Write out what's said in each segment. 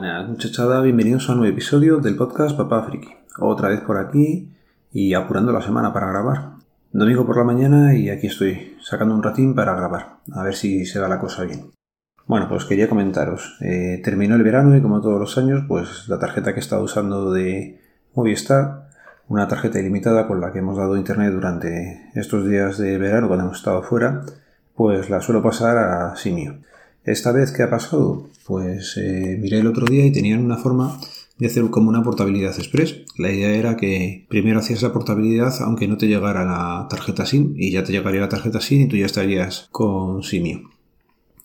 Buenas muchachada, bienvenidos a un nuevo episodio del podcast Papá Friki. Otra vez por aquí y apurando la semana para grabar. Domingo por la mañana y aquí estoy, sacando un ratín para grabar, a ver si se da la cosa bien. Bueno, pues quería comentaros. Eh, terminó el verano y como todos los años, pues la tarjeta que he estado usando de Movistar, una tarjeta ilimitada con la que hemos dado internet durante estos días de verano cuando hemos estado fuera, pues la suelo pasar a Simio. Esta vez, ¿qué ha pasado? Pues eh, miré el otro día y tenían una forma de hacer como una portabilidad express. La idea era que primero hacías la portabilidad aunque no te llegara la tarjeta SIM y ya te llegaría la tarjeta SIM y tú ya estarías con Simio.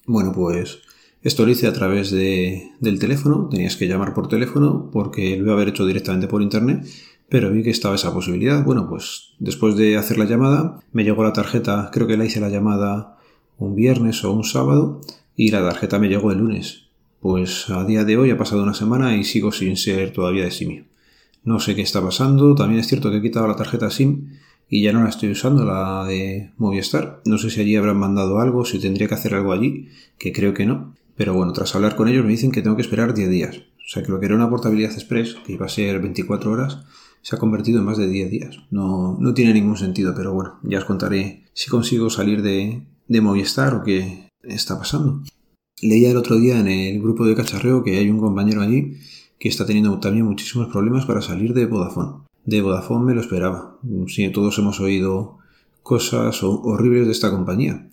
Bueno, pues esto lo hice a través de, del teléfono, tenías que llamar por teléfono porque lo iba a haber hecho directamente por internet, pero vi que estaba esa posibilidad. Bueno, pues después de hacer la llamada, me llegó la tarjeta, creo que la hice la llamada un viernes o un sábado, y la tarjeta me llegó el lunes. Pues a día de hoy ha pasado una semana y sigo sin ser todavía de Simio. No sé qué está pasando, también es cierto que he quitado la tarjeta SIM y ya no la estoy usando, la de Movistar. No sé si allí habrán mandado algo, si tendría que hacer algo allí, que creo que no. Pero bueno, tras hablar con ellos me dicen que tengo que esperar 10 días. O sea que lo que era una portabilidad express, que iba a ser 24 horas, se ha convertido en más de 10 días. No, no tiene ningún sentido, pero bueno, ya os contaré si consigo salir de, de Movistar o qué está pasando. Leía el otro día en el grupo de cacharreo que hay un compañero allí que está teniendo también muchísimos problemas para salir de Vodafone. De Vodafone me lo esperaba. Sí, todos hemos oído cosas horribles de esta compañía.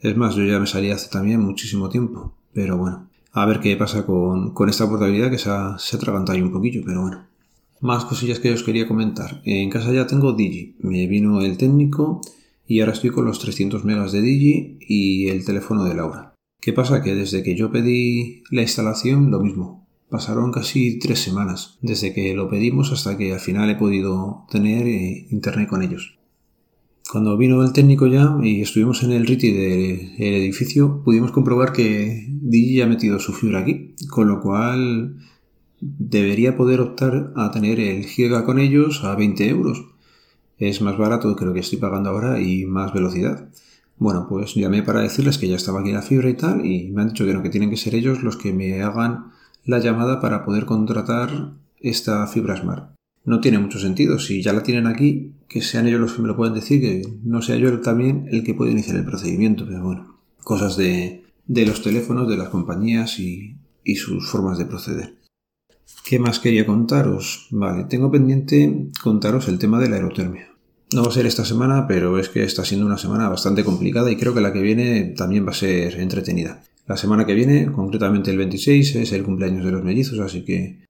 Es más, yo ya me salí hace también muchísimo tiempo. Pero bueno, a ver qué pasa con, esta portabilidad que se ha, se ahí un poquillo, pero bueno. Más cosillas que os quería comentar. En casa ya tengo Digi. Me vino el técnico y ahora estoy con los 300 megas de Digi y el teléfono de Laura. ¿Qué pasa? Que desde que yo pedí la instalación, lo mismo. Pasaron casi tres semanas desde que lo pedimos hasta que al final he podido tener eh, internet con ellos. Cuando vino el técnico ya y estuvimos en el RITI del edificio, pudimos comprobar que Digi ha metido su fibra aquí, con lo cual debería poder optar a tener el giga con ellos a 20 euros es más barato que lo que estoy pagando ahora y más velocidad. Bueno, pues llamé para decirles que ya estaba aquí la fibra y tal, y me han dicho que no, que tienen que ser ellos los que me hagan la llamada para poder contratar esta fibra Smart. No tiene mucho sentido, si ya la tienen aquí, que sean ellos los que me lo pueden decir, que no sea yo también el que puede iniciar el procedimiento, pero bueno, cosas de, de los teléfonos, de las compañías y, y sus formas de proceder. ¿Qué más quería contaros? Vale, tengo pendiente contaros el tema de la aerotermia. No va a ser esta semana, pero es que está siendo una semana bastante complicada y creo que la que viene también va a ser entretenida. La semana que viene, concretamente el 26, es el cumpleaños de los mellizos, así que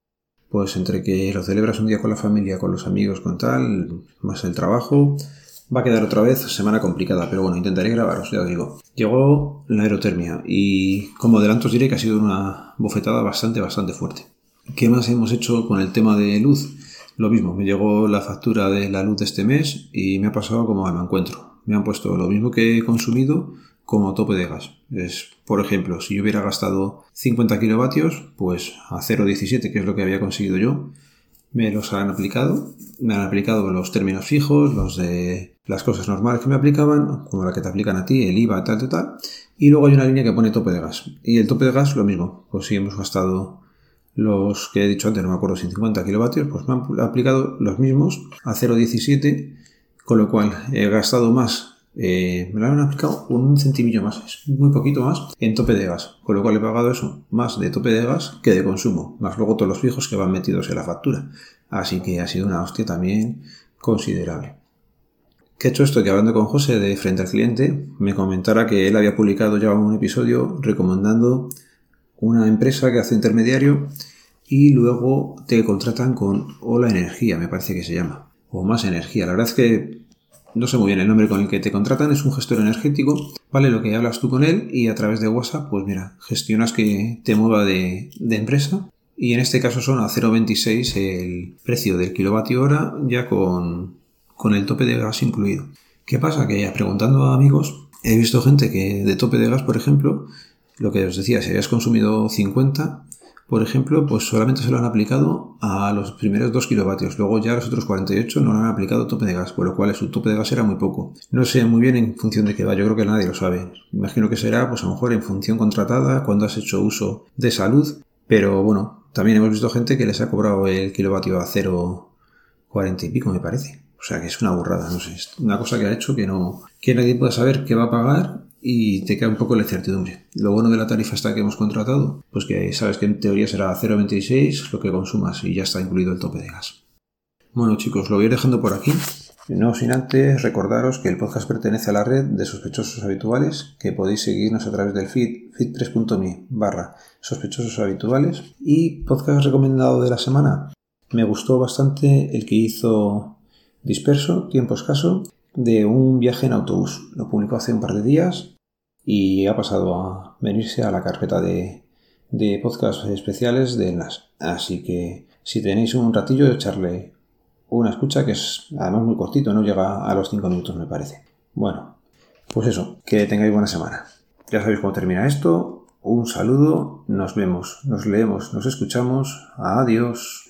pues entre que lo celebras un día con la familia, con los amigos, con tal, más el trabajo, va a quedar otra vez semana complicada, pero bueno, intentaré grabaros, ya os digo. Llegó la aerotermia y como adelanto os diré que ha sido una bofetada bastante, bastante fuerte. ¿Qué más hemos hecho con el tema de luz? Lo mismo, me llegó la factura de la luz de este mes y me ha pasado como me encuentro. Me han puesto lo mismo que he consumido como tope de gas. Es, por ejemplo, si yo hubiera gastado 50 kilovatios, pues a 0,17, que es lo que había conseguido yo, me los han aplicado. Me han aplicado los términos fijos, los de las cosas normales que me aplicaban, como la que te aplican a ti, el IVA, tal, tal, tal. Y luego hay una línea que pone tope de gas. Y el tope de gas, lo mismo. Pues si hemos gastado los que he dicho antes, no me acuerdo si 50 kilovatios, pues me han aplicado los mismos a 0,17, con lo cual he gastado más, eh, me lo han aplicado un centimillo más, es muy poquito más en tope de gas, con lo cual he pagado eso más de tope de gas que de consumo, más luego todos los fijos que van metidos en la factura. Así que ha sido una hostia también considerable. Que he hecho esto que hablando con José de frente al cliente, me comentara que él había publicado ya un episodio recomendando una empresa que hace intermediario y luego te contratan con Ola Energía, me parece que se llama, o Más Energía. La verdad es que no sé muy bien el nombre con el que te contratan, es un gestor energético, vale lo que hablas tú con él y a través de WhatsApp, pues mira, gestionas que te mueva de, empresa y en este caso son a 0,26 el precio del kilovatio hora ya con, con el tope de gas incluido. ¿Qué pasa? Que preguntando a amigos, he visto gente que de tope de gas, por ejemplo, lo que os decía, si habías consumido 50, por ejemplo, pues solamente se lo han aplicado a los primeros 2 kilovatios. Luego ya los otros 48 no lo han aplicado tope de gas, por lo cual su tope de gas era muy poco. No sé muy bien en función de qué va, yo creo que nadie lo sabe. Imagino que será, pues a lo mejor en función contratada, cuando has hecho uso de salud, pero bueno, También hemos visto gente que les ha cobrado el kilovatio a 0,40 y pico, me parece. O sea que es una burrada, no sé. Es una cosa que ha hecho que no. que nadie pueda saber qué va a pagar y te queda un poco la incertidumbre. Lo bueno de la tarifa esta que hemos contratado, pues que sabes que en teoría será 0,26 lo que consumas y ya está incluido el tope de gas. Bueno chicos, lo voy a ir dejando por aquí. No sin antes recordaros que el podcast pertenece a la red de sospechosos habituales, que podéis seguirnos a través del feed, feed3.me barra sospechosos habituales. Y podcast recomendado de la semana. Me gustó bastante el que hizo Disperso, tiempo escaso, de un viaje en autobús. Lo publicó hace un par de días y ha pasado a venirse a la carpeta de, de podcasts especiales de Enlas. Así que si tenéis un ratillo, echarle una escucha que es además muy cortito, no llega a los 5 minutos me parece. Bueno, pues eso, que tengáis buena semana. Ya sabéis cómo termina esto. Un saludo, nos vemos, nos leemos, nos escuchamos. Adiós.